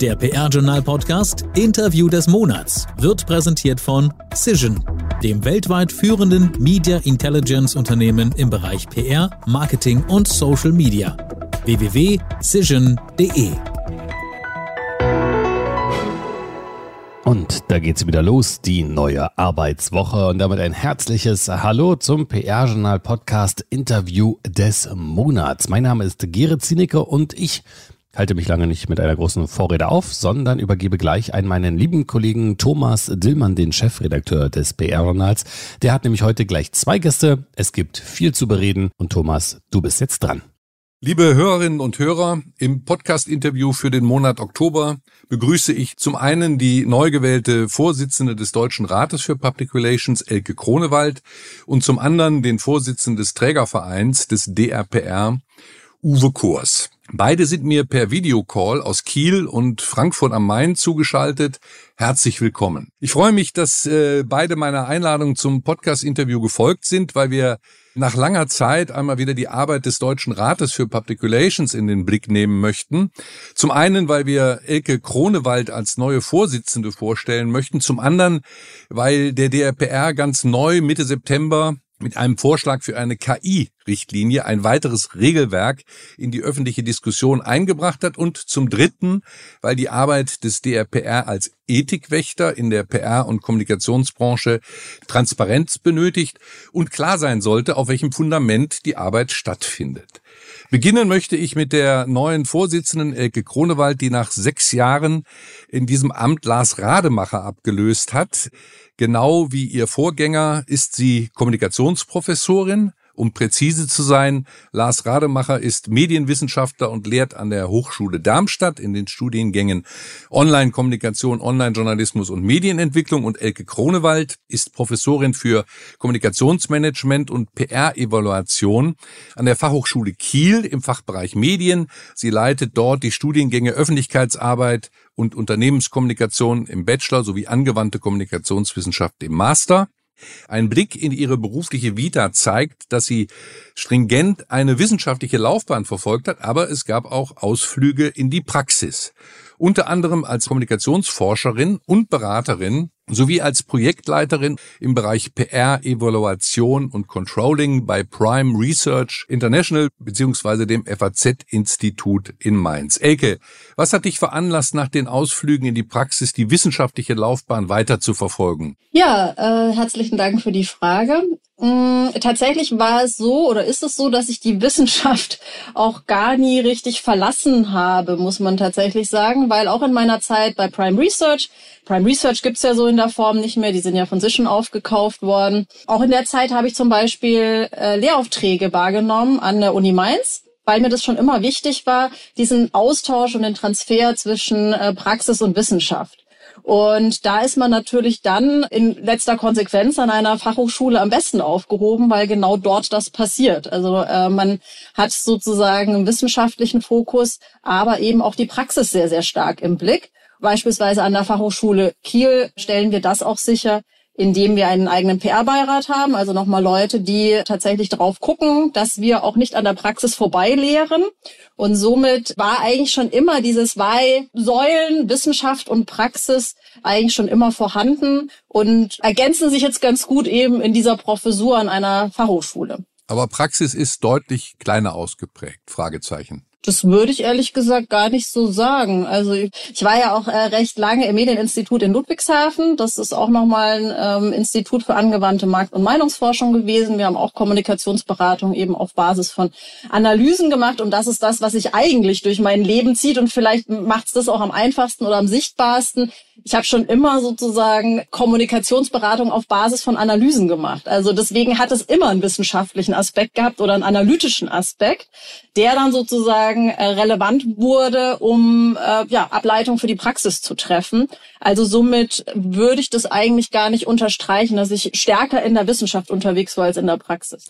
Der PR-Journal-Podcast Interview des Monats wird präsentiert von Cision, dem weltweit führenden Media Intelligence Unternehmen im Bereich PR, Marketing und Social Media. www.cision.de Und da geht's wieder los, die neue Arbeitswoche und damit ein herzliches Hallo zum PR-Journal Podcast Interview des Monats. Mein Name ist Gerrit Zienicke und ich halte mich lange nicht mit einer großen Vorrede auf, sondern übergebe gleich an meinen lieben Kollegen Thomas Dillmann, den Chefredakteur des PR-Journals. Der hat nämlich heute gleich zwei Gäste. Es gibt viel zu bereden und Thomas, du bist jetzt dran. Liebe Hörerinnen und Hörer, im Podcast-Interview für den Monat Oktober begrüße ich zum einen die neu gewählte Vorsitzende des Deutschen Rates für Public Relations, Elke Kronewald, und zum anderen den Vorsitzenden des Trägervereins des DRPR, Uwe Kurs. Beide sind mir per Videocall aus Kiel und Frankfurt am Main zugeschaltet. Herzlich willkommen. Ich freue mich, dass äh, beide meiner Einladung zum Podcast-Interview gefolgt sind, weil wir nach langer Zeit einmal wieder die Arbeit des Deutschen Rates für Public Relations in den Blick nehmen möchten. Zum einen, weil wir Elke Kronewald als neue Vorsitzende vorstellen möchten. Zum anderen, weil der DRPR ganz neu Mitte September mit einem Vorschlag für eine KI-Richtlinie ein weiteres Regelwerk in die öffentliche Diskussion eingebracht hat und zum Dritten, weil die Arbeit des DRPR als Ethikwächter in der PR- und Kommunikationsbranche Transparenz benötigt und klar sein sollte, auf welchem Fundament die Arbeit stattfindet. Beginnen möchte ich mit der neuen Vorsitzenden Elke Kronewald, die nach sechs Jahren in diesem Amt Lars Rademacher abgelöst hat. Genau wie ihr Vorgänger ist sie Kommunikationsprofessorin. Um präzise zu sein, Lars Rademacher ist Medienwissenschaftler und lehrt an der Hochschule Darmstadt in den Studiengängen Online-Kommunikation, Online-Journalismus und Medienentwicklung und Elke Kronewald ist Professorin für Kommunikationsmanagement und PR-Evaluation an der Fachhochschule Kiel im Fachbereich Medien. Sie leitet dort die Studiengänge Öffentlichkeitsarbeit, und Unternehmenskommunikation im Bachelor sowie angewandte Kommunikationswissenschaft im Master. Ein Blick in ihre berufliche Vita zeigt, dass sie stringent eine wissenschaftliche Laufbahn verfolgt hat, aber es gab auch Ausflüge in die Praxis. Unter anderem als Kommunikationsforscherin und Beraterin sowie als Projektleiterin im Bereich PR, Evaluation und Controlling bei Prime Research International beziehungsweise dem FAZ-Institut in Mainz. Elke, was hat dich veranlasst, nach den Ausflügen in die Praxis die wissenschaftliche Laufbahn weiter zu verfolgen? Ja, äh, herzlichen Dank für die Frage. Mm, tatsächlich war es so oder ist es so, dass ich die Wissenschaft auch gar nie richtig verlassen habe, muss man tatsächlich sagen, weil auch in meiner Zeit bei Prime Research, Prime Research gibt's ja so in der Form nicht mehr, die sind ja von Cision aufgekauft worden. Auch in der Zeit habe ich zum Beispiel äh, Lehraufträge wahrgenommen an der Uni Mainz weil mir das schon immer wichtig war, diesen Austausch und den Transfer zwischen äh, Praxis und Wissenschaft. Und da ist man natürlich dann in letzter Konsequenz an einer Fachhochschule am besten aufgehoben, weil genau dort das passiert. Also äh, man hat sozusagen einen wissenschaftlichen Fokus, aber eben auch die Praxis sehr, sehr stark im Blick. Beispielsweise an der Fachhochschule Kiel stellen wir das auch sicher, indem wir einen eigenen PR-Beirat haben, also nochmal Leute, die tatsächlich drauf gucken, dass wir auch nicht an der Praxis vorbeilehren. Und somit war eigentlich schon immer dieses zwei Säulen, Wissenschaft und Praxis, eigentlich schon immer vorhanden und ergänzen sich jetzt ganz gut eben in dieser Professur an einer Fachhochschule. Aber Praxis ist deutlich kleiner ausgeprägt, Fragezeichen. Das würde ich ehrlich gesagt gar nicht so sagen. Also ich, war ja auch äh, recht lange im Medieninstitut in Ludwigshafen. Das ist auch nochmal ein ähm, Institut für angewandte Markt- und Meinungsforschung gewesen. Wir haben auch Kommunikationsberatung eben auf Basis von Analysen gemacht. Und das ist das, was sich eigentlich durch mein Leben zieht. Und vielleicht macht es das auch am einfachsten oder am sichtbarsten. Ich habe schon immer sozusagen Kommunikationsberatung auf Basis von Analysen gemacht. Also deswegen hat es immer einen wissenschaftlichen Aspekt gehabt oder einen analytischen Aspekt, der dann sozusagen äh, relevant wurde, um äh, ja, Ableitung für die Praxis zu treffen. Also somit würde ich das eigentlich gar nicht unterstreichen, dass ich stärker in der Wissenschaft unterwegs war als in der Praxis.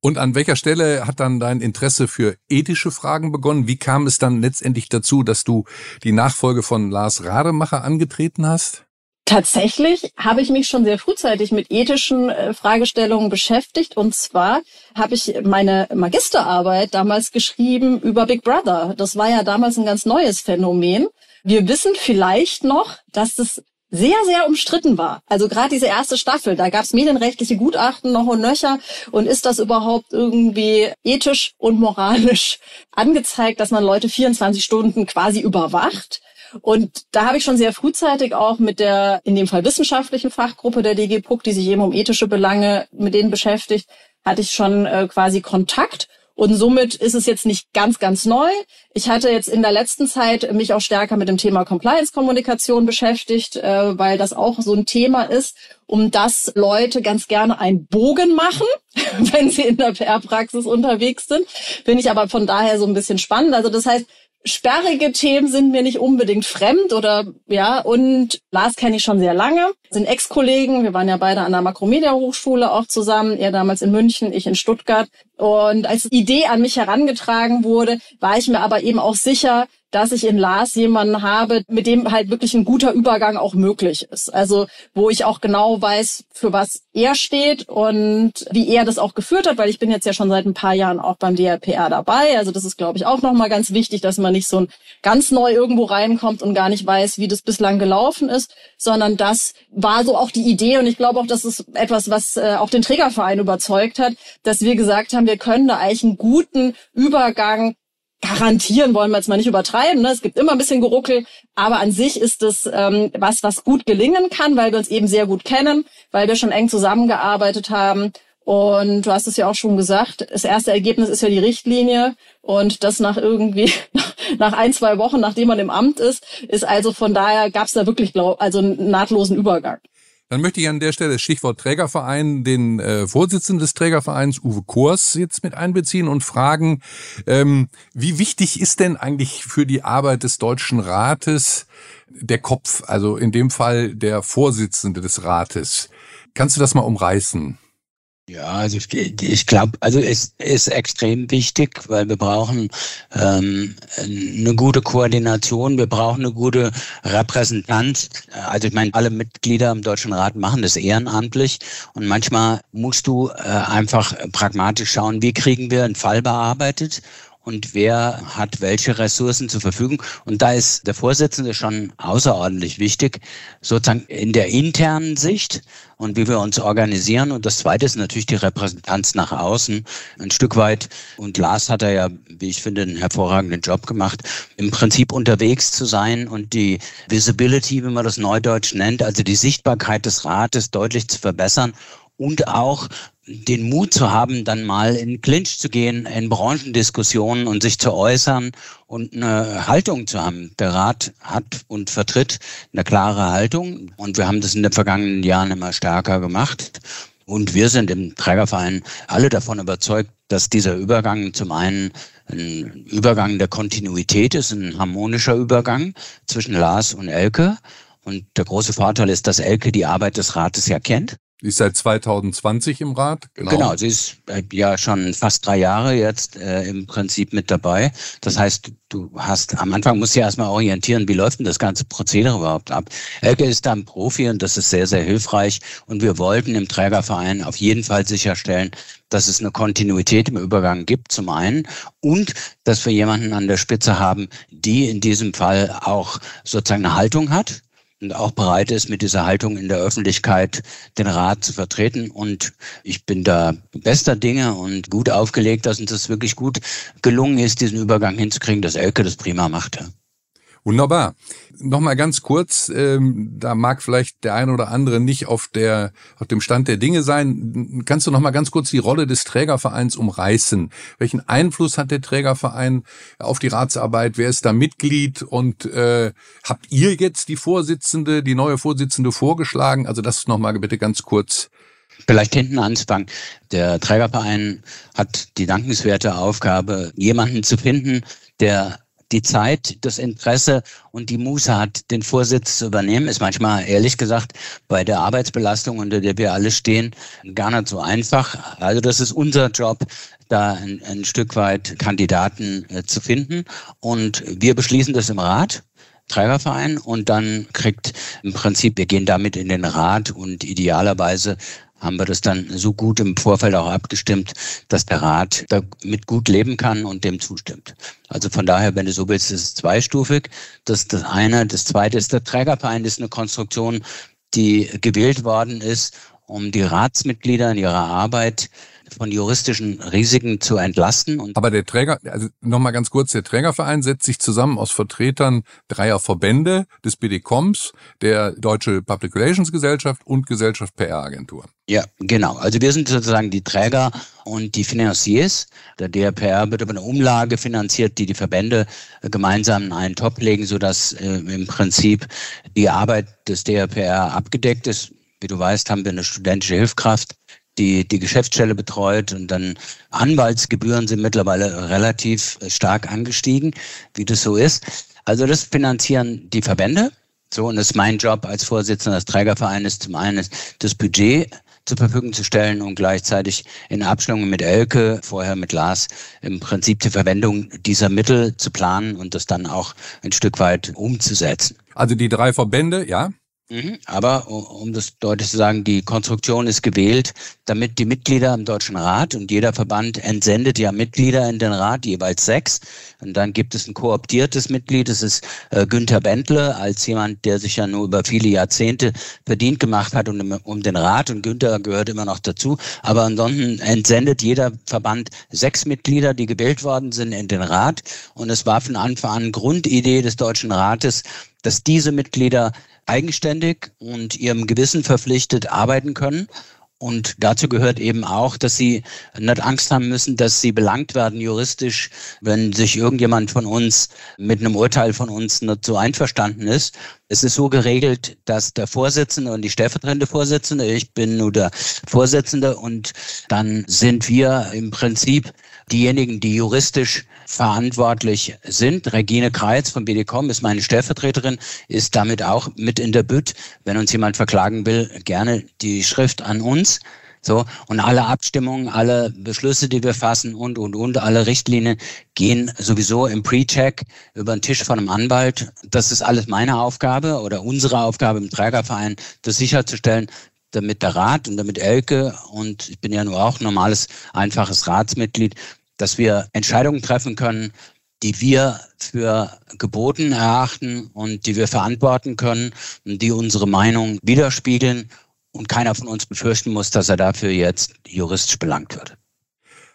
Und an welcher Stelle hat dann dein Interesse für ethische Fragen begonnen? Wie kam es dann letztendlich dazu, dass du die Nachfolge von Lars Rademacher angetreten hast? Tatsächlich habe ich mich schon sehr frühzeitig mit ethischen äh, Fragestellungen beschäftigt. Und zwar habe ich meine Magisterarbeit damals geschrieben über Big Brother. Das war ja damals ein ganz neues Phänomen. Wir wissen vielleicht noch, dass das sehr, sehr umstritten war. Also gerade diese erste Staffel, da gab es medienrechtliche Gutachten noch und nöcher. Und ist das überhaupt irgendwie ethisch und moralisch angezeigt, dass man Leute 24 Stunden quasi überwacht? Und da habe ich schon sehr frühzeitig auch mit der, in dem Fall wissenschaftlichen Fachgruppe der DG PUC, die sich eben um ethische Belange mit denen beschäftigt, hatte ich schon äh, quasi Kontakt. Und somit ist es jetzt nicht ganz, ganz neu. Ich hatte jetzt in der letzten Zeit mich auch stärker mit dem Thema Compliance-Kommunikation beschäftigt, äh, weil das auch so ein Thema ist, um das Leute ganz gerne einen Bogen machen, wenn sie in der PR-Praxis unterwegs sind. Finde ich aber von daher so ein bisschen spannend. Also das heißt, sperrige Themen sind mir nicht unbedingt fremd oder ja und Lars kenne ich schon sehr lange, sind Ex-Kollegen, wir waren ja beide an der Makromedia Hochschule auch zusammen, er damals in München, ich in Stuttgart. Und als Idee an mich herangetragen wurde, war ich mir aber eben auch sicher, dass ich in Lars jemanden habe, mit dem halt wirklich ein guter Übergang auch möglich ist. Also wo ich auch genau weiß, für was er steht und wie er das auch geführt hat, weil ich bin jetzt ja schon seit ein paar Jahren auch beim DRPR dabei. Also das ist, glaube ich, auch nochmal ganz wichtig, dass man nicht so ein ganz neu irgendwo reinkommt und gar nicht weiß, wie das bislang gelaufen ist, sondern das war so auch die Idee und ich glaube auch, das ist etwas, was äh, auch den Trägerverein überzeugt hat, dass wir gesagt haben, wir können da eigentlich einen guten Übergang garantieren wollen wir jetzt mal nicht übertreiben. Ne? Es gibt immer ein bisschen Geruckel, aber an sich ist es ähm, was, was gut gelingen kann, weil wir uns eben sehr gut kennen, weil wir schon eng zusammengearbeitet haben. Und du hast es ja auch schon gesagt, das erste Ergebnis ist ja die Richtlinie und das nach irgendwie nach ein, zwei Wochen, nachdem man im Amt ist, ist also von daher gab es da wirklich glaub, also einen nahtlosen Übergang. Dann möchte ich an der Stelle Stichwort Trägerverein den äh, Vorsitzenden des Trägervereins Uwe Kors jetzt mit einbeziehen und fragen, ähm, wie wichtig ist denn eigentlich für die Arbeit des Deutschen Rates der Kopf, also in dem Fall der Vorsitzende des Rates? Kannst du das mal umreißen? Ja, also ich, ich glaube, also es ist extrem wichtig, weil wir brauchen ähm, eine gute Koordination, wir brauchen eine gute Repräsentanz. Also ich meine, alle Mitglieder im Deutschen Rat machen das ehrenamtlich und manchmal musst du äh, einfach pragmatisch schauen, wie kriegen wir einen Fall bearbeitet und wer hat welche Ressourcen zur Verfügung. Und da ist der Vorsitzende schon außerordentlich wichtig, sozusagen in der internen Sicht und wie wir uns organisieren. Und das Zweite ist natürlich die Repräsentanz nach außen. Ein Stück weit, und Lars hat er ja, wie ich finde, einen hervorragenden Job gemacht, im Prinzip unterwegs zu sein und die Visibility, wie man das neudeutsch nennt, also die Sichtbarkeit des Rates deutlich zu verbessern und auch den Mut zu haben, dann mal in Clinch zu gehen, in Branchendiskussionen und sich zu äußern und eine Haltung zu haben. Der Rat hat und vertritt eine klare Haltung und wir haben das in den vergangenen Jahren immer stärker gemacht. Und wir sind im Trägerverein alle davon überzeugt, dass dieser Übergang zum einen ein Übergang der Kontinuität ist, ein harmonischer Übergang zwischen Lars und Elke. Und der große Vorteil ist, dass Elke die Arbeit des Rates ja kennt Sie ist seit 2020 im Rat. Genau, genau sie ist äh, ja schon fast drei Jahre jetzt äh, im Prinzip mit dabei. Das heißt, du hast am Anfang musst du ja erstmal orientieren, wie läuft denn das ganze Prozedere überhaupt ab. Elke ist da ein Profi und das ist sehr, sehr hilfreich. Und wir wollten im Trägerverein auf jeden Fall sicherstellen, dass es eine Kontinuität im Übergang gibt, zum einen, und dass wir jemanden an der Spitze haben, die in diesem Fall auch sozusagen eine Haltung hat, und auch bereit ist, mit dieser Haltung in der Öffentlichkeit den Rat zu vertreten. Und ich bin da bester Dinge und gut aufgelegt, dass uns das wirklich gut gelungen ist, diesen Übergang hinzukriegen, dass Elke das prima machte. Wunderbar. Nochmal ganz kurz, ähm, da mag vielleicht der eine oder andere nicht auf der auf dem Stand der Dinge sein. Kannst du nochmal ganz kurz die Rolle des Trägervereins umreißen? Welchen Einfluss hat der Trägerverein auf die Ratsarbeit? Wer ist da Mitglied? Und äh, habt ihr jetzt die Vorsitzende, die neue Vorsitzende vorgeschlagen? Also das nochmal bitte ganz kurz Vielleicht hinten anzufangen. Der Trägerverein hat die dankenswerte Aufgabe, jemanden zu finden, der die Zeit, das Interesse und die Muße hat, den Vorsitz zu übernehmen, ist manchmal, ehrlich gesagt, bei der Arbeitsbelastung, unter der wir alle stehen, gar nicht so einfach. Also das ist unser Job, da ein, ein Stück weit Kandidaten äh, zu finden. Und wir beschließen das im Rat. Trägerverein und dann kriegt im Prinzip, wir gehen damit in den Rat und idealerweise haben wir das dann so gut im Vorfeld auch abgestimmt, dass der Rat damit gut leben kann und dem zustimmt. Also von daher, wenn du so willst, ist es zweistufig. Das ist das eine. Das zweite ist der Trägerverein, ist eine Konstruktion, die gewählt worden ist, um die Ratsmitglieder in ihrer Arbeit von juristischen Risiken zu entlasten. Und Aber der Träger, also nochmal ganz kurz, der Trägerverein setzt sich zusammen aus Vertretern dreier Verbände des BDComs, der Deutsche Public Relations Gesellschaft und Gesellschaft PR Agentur. Ja, genau. Also wir sind sozusagen die Träger und die Financiers. Der DRPR wird über eine Umlage finanziert, die die Verbände gemeinsam in einen Topf legen, sodass äh, im Prinzip die Arbeit des DRPR abgedeckt ist. Wie du weißt, haben wir eine studentische Hilfskraft, die die Geschäftsstelle betreut und dann Anwaltsgebühren sind mittlerweile relativ stark angestiegen, wie das so ist. Also das finanzieren die Verbände. So, und das ist mein Job als Vorsitzender des Trägervereins, zum einen das Budget zur Verfügung zu stellen und gleichzeitig in Abstimmung mit Elke, vorher mit Lars, im Prinzip die Verwendung dieser Mittel zu planen und das dann auch ein Stück weit umzusetzen. Also die drei Verbände, ja? Mhm. Aber um das deutlich zu sagen, die Konstruktion ist gewählt, damit die Mitglieder im Deutschen Rat und jeder Verband entsendet ja Mitglieder in den Rat, jeweils sechs. Und dann gibt es ein kooptiertes Mitglied, das ist äh, Günther Bentle, als jemand, der sich ja nur über viele Jahrzehnte verdient gemacht hat um, um den Rat. Und Günther gehört immer noch dazu. Aber ansonsten entsendet jeder Verband sechs Mitglieder, die gewählt worden sind in den Rat. Und es war von Anfang an Grundidee des Deutschen Rates, dass diese Mitglieder eigenständig und ihrem Gewissen verpflichtet arbeiten können. Und dazu gehört eben auch, dass sie nicht Angst haben müssen, dass sie belangt werden juristisch, wenn sich irgendjemand von uns mit einem Urteil von uns nicht so einverstanden ist. Es ist so geregelt, dass der Vorsitzende und die stellvertretende Vorsitzende, ich bin nur der Vorsitzende und dann sind wir im Prinzip diejenigen, die juristisch verantwortlich sind. Regine Kreitz von BDCom ist meine Stellvertreterin, ist damit auch mit in der Bütt. Wenn uns jemand verklagen will, gerne die Schrift an uns. So, und alle Abstimmungen, alle Beschlüsse, die wir fassen und, und, und, alle Richtlinien gehen sowieso im Pre-Check über den Tisch von einem Anwalt. Das ist alles meine Aufgabe oder unsere Aufgabe im Trägerverein, das sicherzustellen, damit der Rat und damit Elke und ich bin ja nur auch normales, einfaches Ratsmitglied, dass wir Entscheidungen treffen können, die wir für geboten erachten und die wir verantworten können und die unsere Meinung widerspiegeln und keiner von uns befürchten muss, dass er dafür jetzt juristisch belangt wird.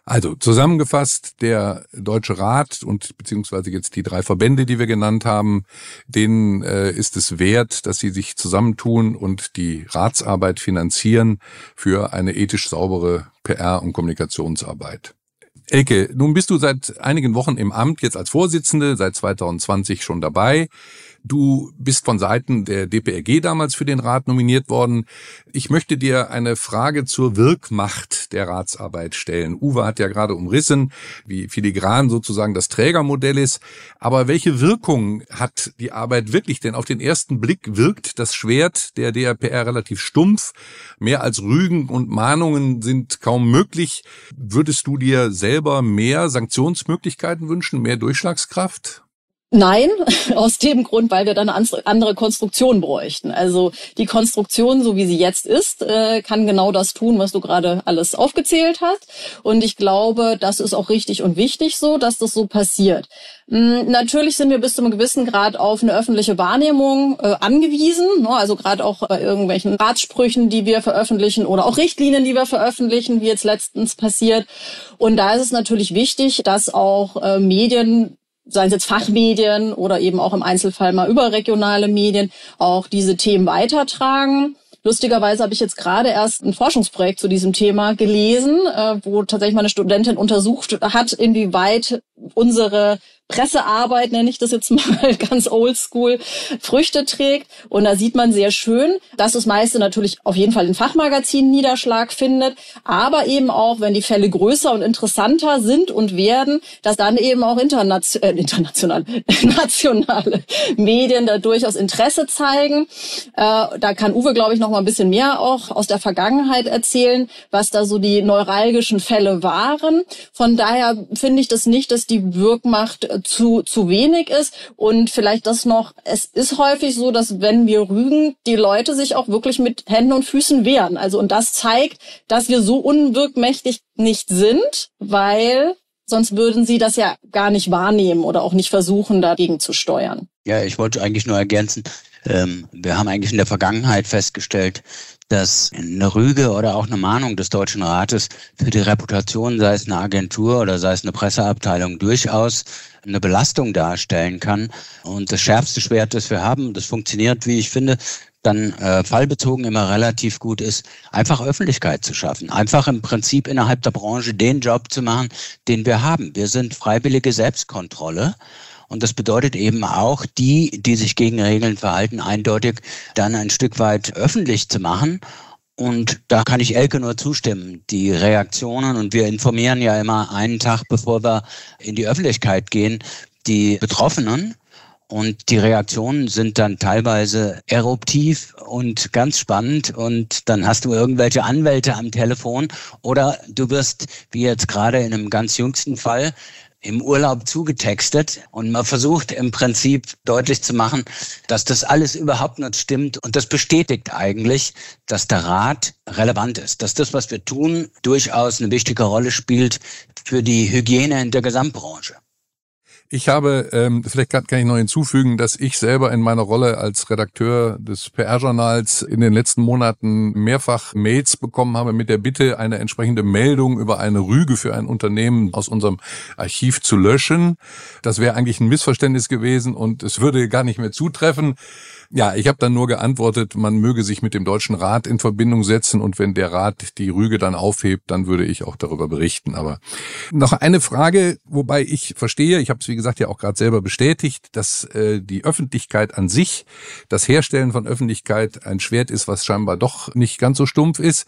Also zusammengefasst, der Deutsche Rat und beziehungsweise jetzt die drei Verbände, die wir genannt haben, denen äh, ist es wert, dass sie sich zusammentun und die Ratsarbeit finanzieren für eine ethisch saubere PR- und Kommunikationsarbeit. Elke, nun bist du seit einigen Wochen im Amt, jetzt als Vorsitzende, seit 2020 schon dabei. Du bist von Seiten der DPRG damals für den Rat nominiert worden. Ich möchte dir eine Frage zur Wirkmacht der Ratsarbeit stellen. Uwe hat ja gerade umrissen, wie filigran sozusagen das Trägermodell ist. Aber welche Wirkung hat die Arbeit wirklich? Denn auf den ersten Blick wirkt das Schwert der DRPR relativ stumpf. Mehr als Rügen und Mahnungen sind kaum möglich. Würdest du dir selber mehr Sanktionsmöglichkeiten wünschen, mehr Durchschlagskraft? Nein, aus dem Grund, weil wir dann eine andere Konstruktion bräuchten. Also die Konstruktion, so wie sie jetzt ist, äh, kann genau das tun, was du gerade alles aufgezählt hast. Und ich glaube, das ist auch richtig und wichtig so, dass das so passiert. Hm, natürlich sind wir bis zu einem gewissen Grad auf eine öffentliche Wahrnehmung äh, angewiesen. Ne? Also gerade auch bei irgendwelchen Ratssprüchen, die wir veröffentlichen oder auch Richtlinien, die wir veröffentlichen, wie jetzt letztens passiert. Und da ist es natürlich wichtig, dass auch äh, Medien seien es jetzt Fachmedien oder eben auch im Einzelfall mal überregionale Medien, auch diese Themen weitertragen. Lustigerweise habe ich jetzt gerade erst ein Forschungsprojekt zu diesem Thema gelesen, äh, wo tatsächlich meine Studentin untersucht hat, inwieweit unsere Pressearbeit, nenne ich das jetzt mal ganz oldschool, Früchte trägt. Und da sieht man sehr schön, dass das meiste natürlich auf jeden Fall in Fachmagazinen Niederschlag findet, aber eben auch, wenn die Fälle größer und interessanter sind und werden, dass dann eben auch internation äh, international, nationale Medien da durchaus Interesse zeigen. Äh, da kann Uwe, glaube ich, noch mal ein bisschen mehr auch aus der Vergangenheit erzählen, was da so die neuralgischen Fälle waren. Von daher finde ich das nicht, dass die Wirkmacht äh, zu, zu wenig ist. Und vielleicht das noch, es ist häufig so, dass wenn wir rügen, die Leute sich auch wirklich mit Händen und Füßen wehren. Also, und das zeigt, dass wir so unwirkmächtig nicht sind, weil sonst würden sie das ja gar nicht wahrnehmen oder auch nicht versuchen, dagegen zu steuern. Ja, ich wollte eigentlich nur ergänzen, ähm, wir haben eigentlich in der Vergangenheit festgestellt, dass eine Rüge oder auch eine Mahnung des Deutschen Rates für die Reputation, sei es eine Agentur oder sei es eine Presseabteilung, durchaus eine Belastung darstellen kann. Und das schärfste Schwert, das wir haben, das funktioniert, wie ich finde, dann äh, fallbezogen immer relativ gut ist, einfach Öffentlichkeit zu schaffen. Einfach im Prinzip innerhalb der Branche den Job zu machen, den wir haben. Wir sind freiwillige Selbstkontrolle. Und das bedeutet eben auch, die, die sich gegen Regeln verhalten, eindeutig dann ein Stück weit öffentlich zu machen. Und da kann ich Elke nur zustimmen. Die Reaktionen, und wir informieren ja immer einen Tag, bevor wir in die Öffentlichkeit gehen, die Betroffenen. Und die Reaktionen sind dann teilweise eruptiv und ganz spannend. Und dann hast du irgendwelche Anwälte am Telefon oder du wirst, wie jetzt gerade in einem ganz jüngsten Fall, im Urlaub zugetextet und man versucht im Prinzip deutlich zu machen, dass das alles überhaupt nicht stimmt und das bestätigt eigentlich, dass der Rat relevant ist, dass das, was wir tun, durchaus eine wichtige Rolle spielt für die Hygiene in der Gesamtbranche. Ich habe, ähm, vielleicht kann, kann ich noch hinzufügen, dass ich selber in meiner Rolle als Redakteur des PR-Journals in den letzten Monaten mehrfach Mails bekommen habe mit der Bitte, eine entsprechende Meldung über eine Rüge für ein Unternehmen aus unserem Archiv zu löschen. Das wäre eigentlich ein Missverständnis gewesen und es würde gar nicht mehr zutreffen. Ja, ich habe dann nur geantwortet, man möge sich mit dem Deutschen Rat in Verbindung setzen und wenn der Rat die Rüge dann aufhebt, dann würde ich auch darüber berichten. Aber noch eine Frage, wobei ich verstehe, ich habe es wie gesagt ja auch gerade selber bestätigt, dass äh, die Öffentlichkeit an sich, das Herstellen von Öffentlichkeit ein Schwert ist, was scheinbar doch nicht ganz so stumpf ist.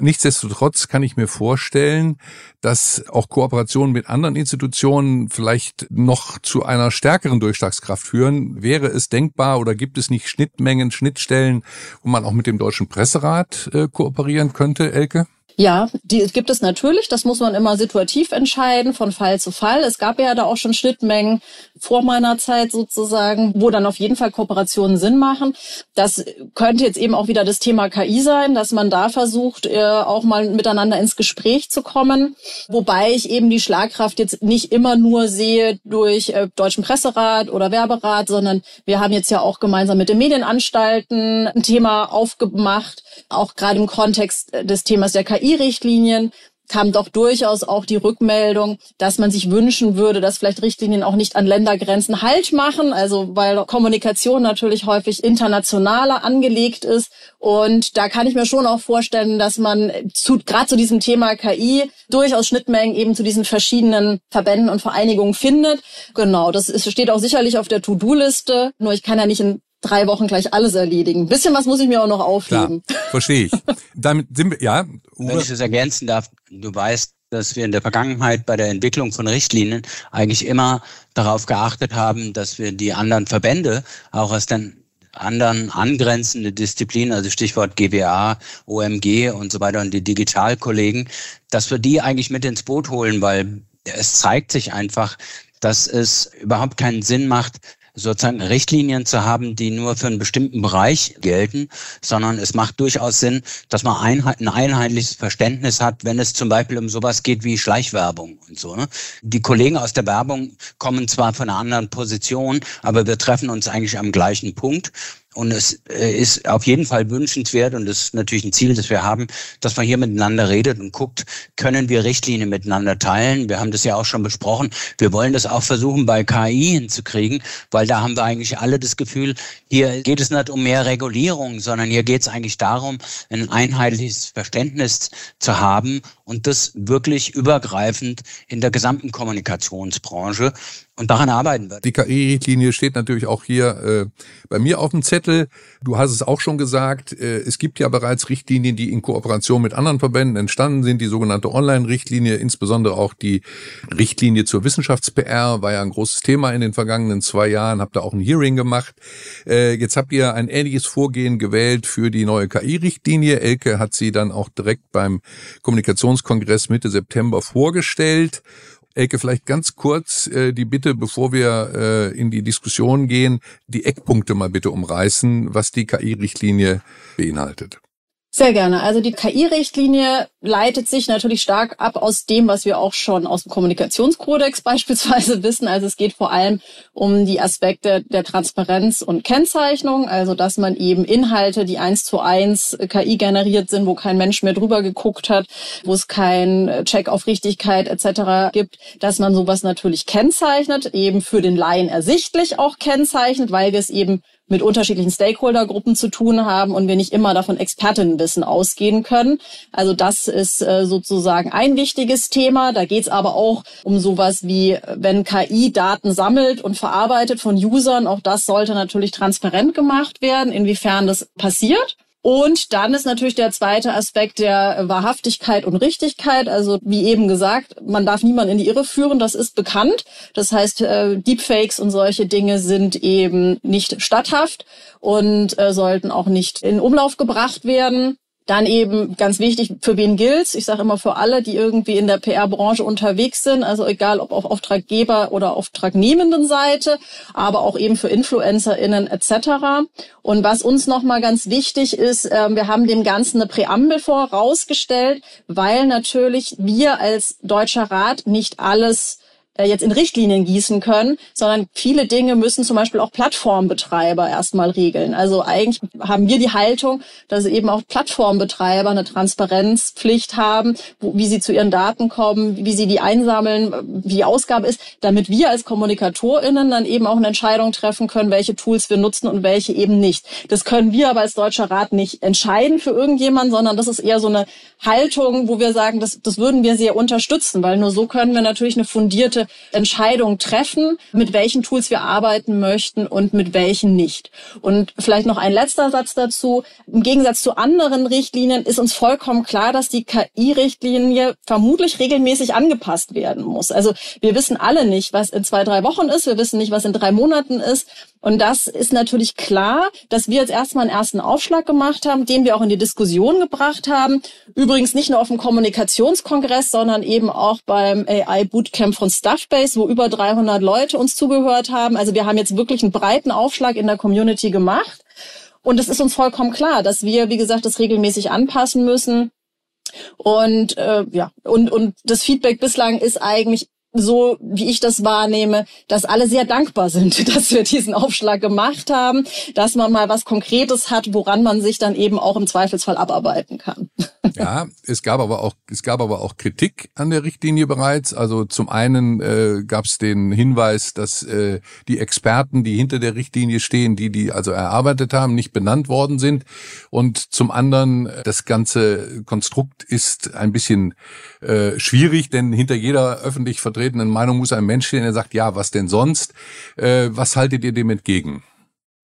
Nichtsdestotrotz kann ich mir vorstellen, dass auch Kooperationen mit anderen Institutionen vielleicht noch zu einer stärkeren Durchschlagskraft führen. Wäre es denkbar oder gibt es nicht Schnittmengen, Schnittstellen, wo man auch mit dem Deutschen Presserat äh, kooperieren könnte, Elke? Ja, die gibt es natürlich. Das muss man immer situativ entscheiden, von Fall zu Fall. Es gab ja da auch schon Schnittmengen vor meiner Zeit sozusagen, wo dann auf jeden Fall Kooperationen Sinn machen. Das könnte jetzt eben auch wieder das Thema KI sein, dass man da versucht, äh, auch mal miteinander ins Gespräch zu kommen. Wobei ich eben die Schlagkraft jetzt nicht immer nur sehe durch äh, Deutschen Presserat oder Werberat, sondern wir haben jetzt ja auch gemeinsam mit den Medienanstalten ein Thema aufgemacht, auch gerade im Kontext des Themas der KI KI-Richtlinien kam doch durchaus auch die Rückmeldung, dass man sich wünschen würde, dass vielleicht Richtlinien auch nicht an Ländergrenzen Halt machen, also weil Kommunikation natürlich häufig internationaler angelegt ist. Und da kann ich mir schon auch vorstellen, dass man zu, gerade zu diesem Thema KI durchaus Schnittmengen eben zu diesen verschiedenen Verbänden und Vereinigungen findet. Genau, das ist, steht auch sicherlich auf der To-Do-Liste. Nur ich kann ja nicht in drei Wochen gleich alles erledigen. Ein bisschen was muss ich mir auch noch aufheben. Klar, verstehe ich. Damit sind wir, ja. Uwe. Wenn ich das ergänzen darf, du weißt, dass wir in der Vergangenheit bei der Entwicklung von Richtlinien eigentlich immer darauf geachtet haben, dass wir die anderen Verbände auch aus den anderen angrenzende Disziplinen, also Stichwort GWA, OMG und so weiter und die Digitalkollegen, dass wir die eigentlich mit ins Boot holen, weil es zeigt sich einfach, dass es überhaupt keinen Sinn macht, sozusagen Richtlinien zu haben, die nur für einen bestimmten Bereich gelten, sondern es macht durchaus Sinn, dass man ein, ein einheitliches Verständnis hat, wenn es zum Beispiel um sowas geht wie Schleichwerbung und so. Ne? Die Kollegen aus der Werbung kommen zwar von einer anderen Position, aber wir treffen uns eigentlich am gleichen Punkt. Und es äh, ist auf jeden Fall wünschenswert und das ist natürlich ein Ziel, das wir haben, dass man hier miteinander redet und guckt, können wir Richtlinien miteinander teilen. Wir haben das ja auch schon besprochen. Wir wollen das auch versuchen, bei KI hinzukriegen, weil da haben wir eigentlich alle das Gefühl, hier geht es nicht um mehr Regulierung, sondern hier geht es eigentlich darum, ein einheitliches Verständnis zu haben und das wirklich übergreifend in der gesamten Kommunikationsbranche. Und daran arbeiten wir. Die KI-Richtlinie steht natürlich auch hier äh, bei mir auf dem Zettel. Du hast es auch schon gesagt, äh, es gibt ja bereits Richtlinien, die in Kooperation mit anderen Verbänden entstanden sind. Die sogenannte Online-Richtlinie, insbesondere auch die Richtlinie zur Wissenschafts-PR, war ja ein großes Thema in den vergangenen zwei Jahren. Habt da auch ein Hearing gemacht. Äh, jetzt habt ihr ein ähnliches Vorgehen gewählt für die neue KI-Richtlinie. Elke hat sie dann auch direkt beim Kommunikationskongress Mitte September vorgestellt. Elke, vielleicht ganz kurz äh, die Bitte, bevor wir äh, in die Diskussion gehen, die Eckpunkte mal bitte umreißen, was die KI-Richtlinie beinhaltet. Sehr gerne. Also die KI-Richtlinie leitet sich natürlich stark ab aus dem, was wir auch schon aus dem Kommunikationskodex beispielsweise wissen. Also es geht vor allem um die Aspekte der Transparenz und Kennzeichnung, also dass man eben Inhalte, die eins zu eins KI generiert sind, wo kein Mensch mehr drüber geguckt hat, wo es kein Check auf Richtigkeit etc. gibt, dass man sowas natürlich kennzeichnet, eben für den Laien ersichtlich auch kennzeichnet, weil wir es eben mit unterschiedlichen Stakeholdergruppen zu tun haben und wir nicht immer davon Expertinnenwissen ausgehen können. Also das ist äh, sozusagen ein wichtiges Thema. Da geht es aber auch um sowas wie, wenn KI Daten sammelt und verarbeitet von Usern, auch das sollte natürlich transparent gemacht werden, inwiefern das passiert. Und dann ist natürlich der zweite Aspekt der Wahrhaftigkeit und Richtigkeit. Also wie eben gesagt, man darf niemanden in die Irre führen, das ist bekannt. Das heißt, äh, Deepfakes und solche Dinge sind eben nicht statthaft und äh, sollten auch nicht in Umlauf gebracht werden. Dann eben ganz wichtig, für wen gilt's? Ich sage immer für alle, die irgendwie in der PR-Branche unterwegs sind, also egal ob auf Auftraggeber oder Auftragnehmenden Seite, aber auch eben für InfluencerInnen etc. Und was uns nochmal ganz wichtig ist, äh, wir haben dem Ganzen eine Präambel vorausgestellt, weil natürlich wir als Deutscher Rat nicht alles jetzt in Richtlinien gießen können, sondern viele Dinge müssen zum Beispiel auch Plattformbetreiber erstmal regeln. Also eigentlich haben wir die Haltung, dass eben auch Plattformbetreiber eine Transparenzpflicht haben, wo, wie sie zu ihren Daten kommen, wie sie die einsammeln, wie die Ausgabe ist, damit wir als KommunikatorInnen dann eben auch eine Entscheidung treffen können, welche Tools wir nutzen und welche eben nicht. Das können wir aber als Deutscher Rat nicht entscheiden für irgendjemanden, sondern das ist eher so eine Haltung, wo wir sagen, das, das würden wir sehr unterstützen, weil nur so können wir natürlich eine fundierte Entscheidung treffen, mit welchen Tools wir arbeiten möchten und mit welchen nicht. Und vielleicht noch ein letzter Satz dazu. Im Gegensatz zu anderen Richtlinien ist uns vollkommen klar, dass die KI-Richtlinie vermutlich regelmäßig angepasst werden muss. Also wir wissen alle nicht, was in zwei, drei Wochen ist. Wir wissen nicht, was in drei Monaten ist. Und das ist natürlich klar, dass wir jetzt erstmal einen ersten Aufschlag gemacht haben, den wir auch in die Diskussion gebracht haben. Übrigens nicht nur auf dem Kommunikationskongress, sondern eben auch beim AI Bootcamp von Stuffbase, wo über 300 Leute uns zugehört haben. Also wir haben jetzt wirklich einen breiten Aufschlag in der Community gemacht. Und es ist uns vollkommen klar, dass wir, wie gesagt, das regelmäßig anpassen müssen. Und äh, ja, und, und das Feedback bislang ist eigentlich so wie ich das wahrnehme, dass alle sehr dankbar sind, dass wir diesen Aufschlag gemacht haben, dass man mal was Konkretes hat, woran man sich dann eben auch im Zweifelsfall abarbeiten kann. Ja, es gab aber auch es gab aber auch Kritik an der Richtlinie bereits. Also zum einen äh, gab es den Hinweis, dass äh, die Experten, die hinter der Richtlinie stehen, die die also erarbeitet haben, nicht benannt worden sind. Und zum anderen das ganze Konstrukt ist ein bisschen äh, schwierig, denn hinter jeder öffentlich vertretenen Meinung muss ein Mensch stehen, der sagt, ja, was denn sonst? Äh, was haltet ihr dem entgegen?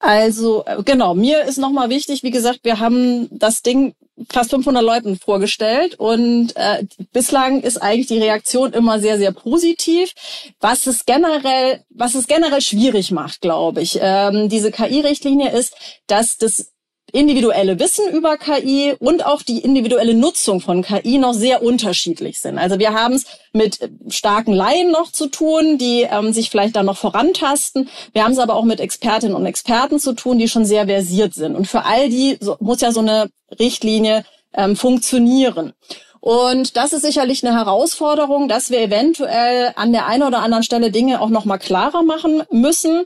Also äh, genau, mir ist nochmal wichtig, wie gesagt, wir haben das Ding fast 500 Leuten vorgestellt und äh, bislang ist eigentlich die Reaktion immer sehr sehr positiv, was es generell was es generell schwierig macht, glaube ich. Ähm, diese KI-Richtlinie ist, dass das individuelle Wissen über KI und auch die individuelle Nutzung von KI noch sehr unterschiedlich sind. Also wir haben es mit starken Laien noch zu tun, die ähm, sich vielleicht dann noch vorantasten. Wir haben es aber auch mit Expertinnen und Experten zu tun, die schon sehr versiert sind. Und für all die so, muss ja so eine Richtlinie ähm, funktionieren. Und das ist sicherlich eine Herausforderung, dass wir eventuell an der einen oder anderen Stelle Dinge auch noch mal klarer machen müssen.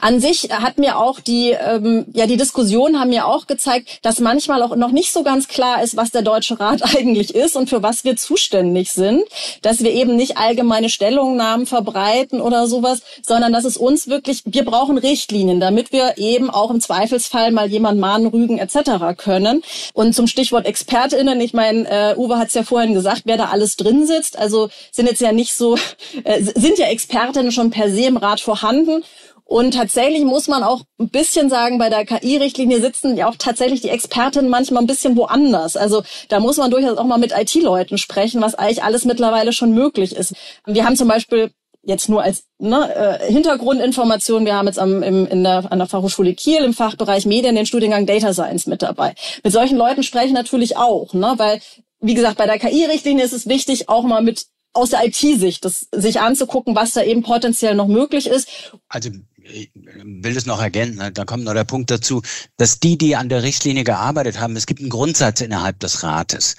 An sich hat mir auch die, ähm, ja, die Diskussionen haben mir auch gezeigt, dass manchmal auch noch nicht so ganz klar ist, was der Deutsche Rat eigentlich ist und für was wir zuständig sind. Dass wir eben nicht allgemeine Stellungnahmen verbreiten oder sowas, sondern dass es uns wirklich, wir brauchen Richtlinien, damit wir eben auch im Zweifelsfall mal jemand mahnen, rügen etc. können. Und zum Stichwort ExpertInnen, ich meine, äh, Uwe hat es ja vorhin gesagt, wer da alles drin sitzt. Also sind jetzt ja nicht so, äh, sind ja Expertinnen schon per se im Rat vorhanden. Und tatsächlich muss man auch ein bisschen sagen, bei der KI-Richtlinie sitzen ja auch tatsächlich die Expertinnen manchmal ein bisschen woanders. Also da muss man durchaus auch mal mit IT-Leuten sprechen, was eigentlich alles mittlerweile schon möglich ist. Wir haben zum Beispiel jetzt nur als ne, äh, Hintergrundinformation, wir haben jetzt am, im, in der, an der Fachhochschule Kiel im Fachbereich Medien den Studiengang Data Science mit dabei. Mit solchen Leuten spreche ich natürlich auch, ne, weil, wie gesagt, bei der KI-Richtlinie ist es wichtig, auch mal mit aus der IT-Sicht, sich anzugucken, was da eben potenziell noch möglich ist. Also ich will es noch ergänzen, ne? da kommt noch der Punkt dazu, dass die, die an der Richtlinie gearbeitet haben, es gibt einen Grundsatz innerhalb des Rates.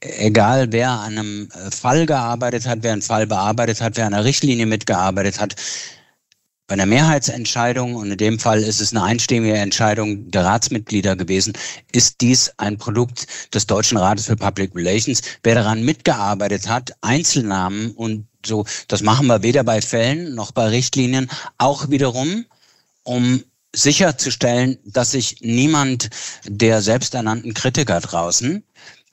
Egal wer an einem äh, Fall gearbeitet hat, wer einen Fall bearbeitet hat, wer an einer Richtlinie mitgearbeitet hat, bei einer Mehrheitsentscheidung, und in dem Fall ist es eine einstimmige Entscheidung der Ratsmitglieder gewesen, ist dies ein Produkt des Deutschen Rates für Public Relations. Wer daran mitgearbeitet hat, Einzelnamen und so, das machen wir weder bei Fällen noch bei Richtlinien, auch wiederum, um sicherzustellen, dass sich niemand der selbsternannten Kritiker draußen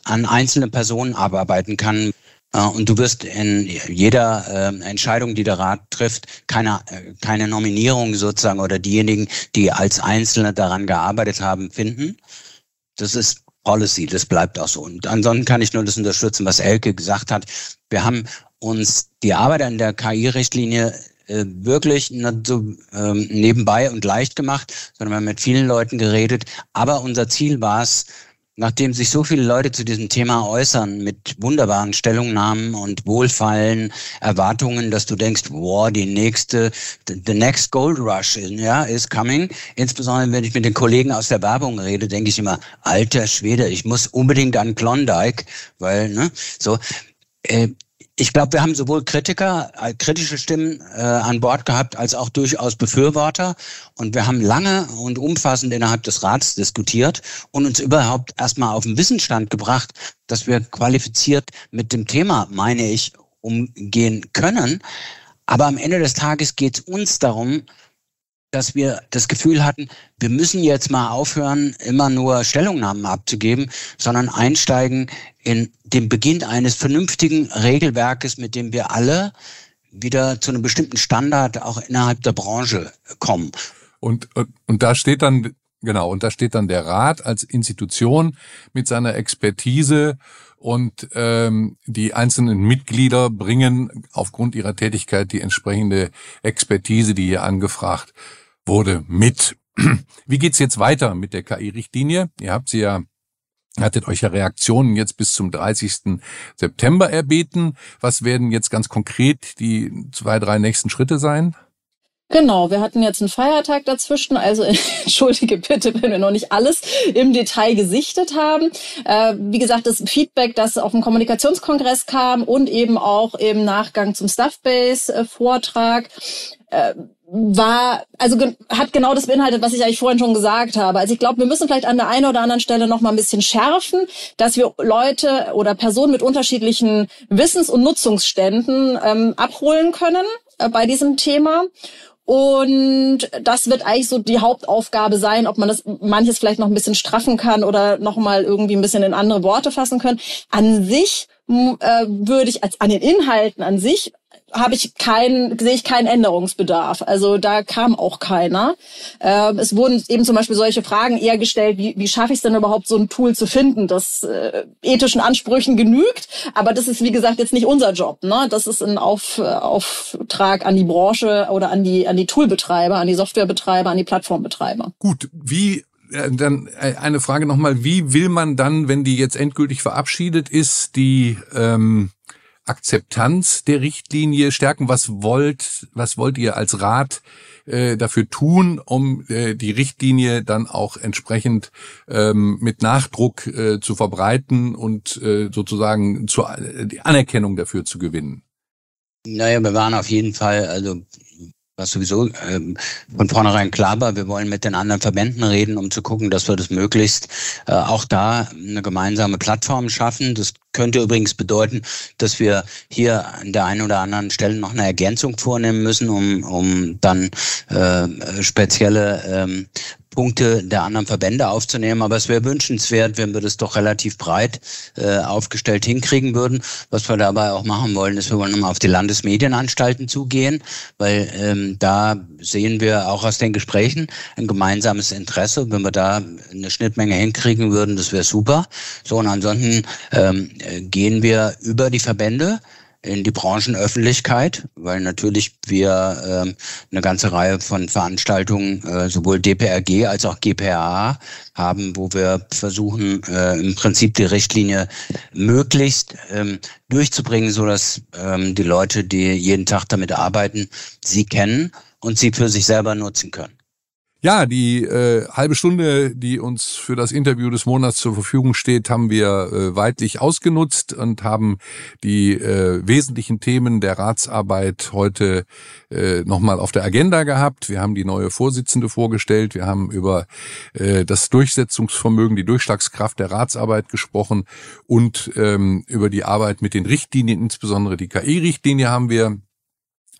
an einzelne Personen abarbeiten kann. Äh, und du wirst in jeder äh, Entscheidung, die der Rat trifft, keine, äh, keine Nominierung sozusagen oder diejenigen, die als Einzelne daran gearbeitet haben, finden. Das ist Policy, das bleibt auch so. Und ansonsten kann ich nur das unterstützen, was Elke gesagt hat. Wir haben uns die Arbeit an der KI-Richtlinie äh, wirklich nicht so ähm, nebenbei und leicht gemacht, sondern wir haben mit vielen Leuten geredet. Aber unser Ziel war es, nachdem sich so viele Leute zu diesem Thema äußern mit wunderbaren Stellungnahmen und wohlfallen Erwartungen, dass du denkst, wow, die nächste, the next gold rush, ja, is coming. Insbesondere wenn ich mit den Kollegen aus der Werbung rede, denke ich immer, alter Schwede, ich muss unbedingt an Klondike, weil, ne, so, äh, ich glaube, wir haben sowohl Kritiker, äh, kritische Stimmen äh, an Bord gehabt, als auch durchaus Befürworter. Und wir haben lange und umfassend innerhalb des Rats diskutiert und uns überhaupt erstmal auf den Wissensstand gebracht, dass wir qualifiziert mit dem Thema, meine ich, umgehen können. Aber am Ende des Tages geht es uns darum, dass wir das Gefühl hatten, wir müssen jetzt mal aufhören, immer nur Stellungnahmen abzugeben, sondern einsteigen in den Beginn eines vernünftigen Regelwerkes, mit dem wir alle wieder zu einem bestimmten Standard auch innerhalb der Branche kommen. Und, und, da steht dann, genau, und da steht dann der Rat als Institution mit seiner Expertise und ähm, die einzelnen Mitglieder bringen aufgrund ihrer Tätigkeit die entsprechende Expertise, die hier angefragt wurde mit. Wie geht's jetzt weiter mit der KI-Richtlinie? Ihr habt sie ja hattet euch ja Reaktionen jetzt bis zum 30. September erbeten. Was werden jetzt ganz konkret die zwei, drei nächsten Schritte sein? Genau, wir hatten jetzt einen Feiertag dazwischen, also entschuldige bitte, wenn wir noch nicht alles im Detail gesichtet haben. Äh, wie gesagt, das Feedback, das auf dem Kommunikationskongress kam und eben auch im Nachgang zum Stuffbase-Vortrag, äh, war, also hat genau das beinhaltet, was ich eigentlich vorhin schon gesagt habe. Also ich glaube, wir müssen vielleicht an der einen oder anderen Stelle noch mal ein bisschen schärfen, dass wir Leute oder Personen mit unterschiedlichen Wissens- und Nutzungsständen ähm, abholen können äh, bei diesem Thema. Und das wird eigentlich so die Hauptaufgabe sein, ob man das manches vielleicht noch ein bisschen straffen kann oder noch mal irgendwie ein bisschen in andere Worte fassen können. An sich äh, würde ich als an den Inhalten an sich habe ich keinen, sehe ich keinen Änderungsbedarf. Also da kam auch keiner. Äh, es wurden eben zum Beispiel solche Fragen eher gestellt, wie, wie schaffe ich es denn überhaupt, so ein Tool zu finden, das äh, ethischen Ansprüchen genügt. Aber das ist, wie gesagt, jetzt nicht unser Job. Ne? Das ist ein Auf, Auftrag an die Branche oder an die, an die Toolbetreiber, an die Softwarebetreiber, an die Plattformbetreiber. Gut, wie äh, dann äh, eine Frage nochmal, wie will man dann, wenn die jetzt endgültig verabschiedet ist, die ähm, Akzeptanz der Richtlinie stärken? Was wollt, was wollt ihr als Rat äh, dafür tun, um äh, die Richtlinie dann auch entsprechend ähm, mit Nachdruck äh, zu verbreiten und äh, sozusagen zur, äh, die Anerkennung dafür zu gewinnen? Naja, wir waren auf jeden Fall, also was sowieso ähm, von vornherein klar war, wir wollen mit den anderen Verbänden reden, um zu gucken, dass wir das möglichst äh, auch da eine gemeinsame Plattform schaffen. Das könnte übrigens bedeuten, dass wir hier an der einen oder anderen Stelle noch eine Ergänzung vornehmen müssen, um, um dann äh, spezielle ähm, Punkte der anderen Verbände aufzunehmen. Aber es wäre wünschenswert, wenn wir das doch relativ breit äh, aufgestellt hinkriegen würden. Was wir dabei auch machen wollen, ist, wir wollen nochmal auf die Landesmedienanstalten zugehen, weil ähm, da sehen wir auch aus den Gesprächen ein gemeinsames Interesse. Wenn wir da eine Schnittmenge hinkriegen würden, das wäre super. So, und ansonsten ähm, gehen wir über die Verbände in die Branchenöffentlichkeit, weil natürlich wir ähm, eine ganze Reihe von Veranstaltungen, äh, sowohl DPRG als auch GPA haben, wo wir versuchen, äh, im Prinzip die Richtlinie möglichst ähm, durchzubringen, so dass ähm, die Leute, die jeden Tag damit arbeiten, sie kennen und sie für sich selber nutzen können. Ja, die äh, halbe Stunde, die uns für das Interview des Monats zur Verfügung steht, haben wir äh, weitlich ausgenutzt und haben die äh, wesentlichen Themen der Ratsarbeit heute äh, nochmal auf der Agenda gehabt. Wir haben die neue Vorsitzende vorgestellt. Wir haben über äh, das Durchsetzungsvermögen, die Durchschlagskraft der Ratsarbeit gesprochen und ähm, über die Arbeit mit den Richtlinien, insbesondere die KI-Richtlinie haben wir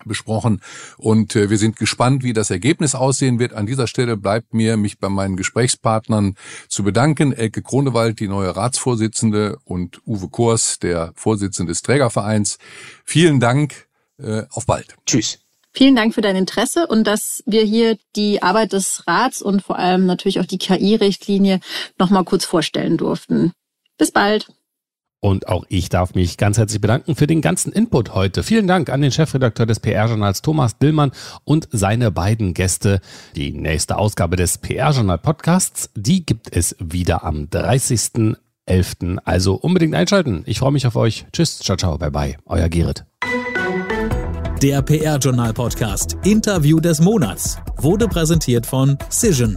besprochen und äh, wir sind gespannt, wie das Ergebnis aussehen wird. An dieser Stelle bleibt mir, mich bei meinen Gesprächspartnern zu bedanken. Elke Kronewald, die neue Ratsvorsitzende und Uwe Kors, der Vorsitzende des Trägervereins. Vielen Dank, äh, auf bald. Tschüss. Vielen Dank für dein Interesse und dass wir hier die Arbeit des Rats und vor allem natürlich auch die KI-Richtlinie nochmal kurz vorstellen durften. Bis bald. Und auch ich darf mich ganz herzlich bedanken für den ganzen Input heute. Vielen Dank an den Chefredakteur des PR-Journals Thomas Dillmann und seine beiden Gäste. Die nächste Ausgabe des PR-Journal-Podcasts, die gibt es wieder am 30.11. Also unbedingt einschalten. Ich freue mich auf euch. Tschüss, ciao, ciao, bye bye. Euer Gerrit. Der PR-Journal-Podcast Interview des Monats wurde präsentiert von Cision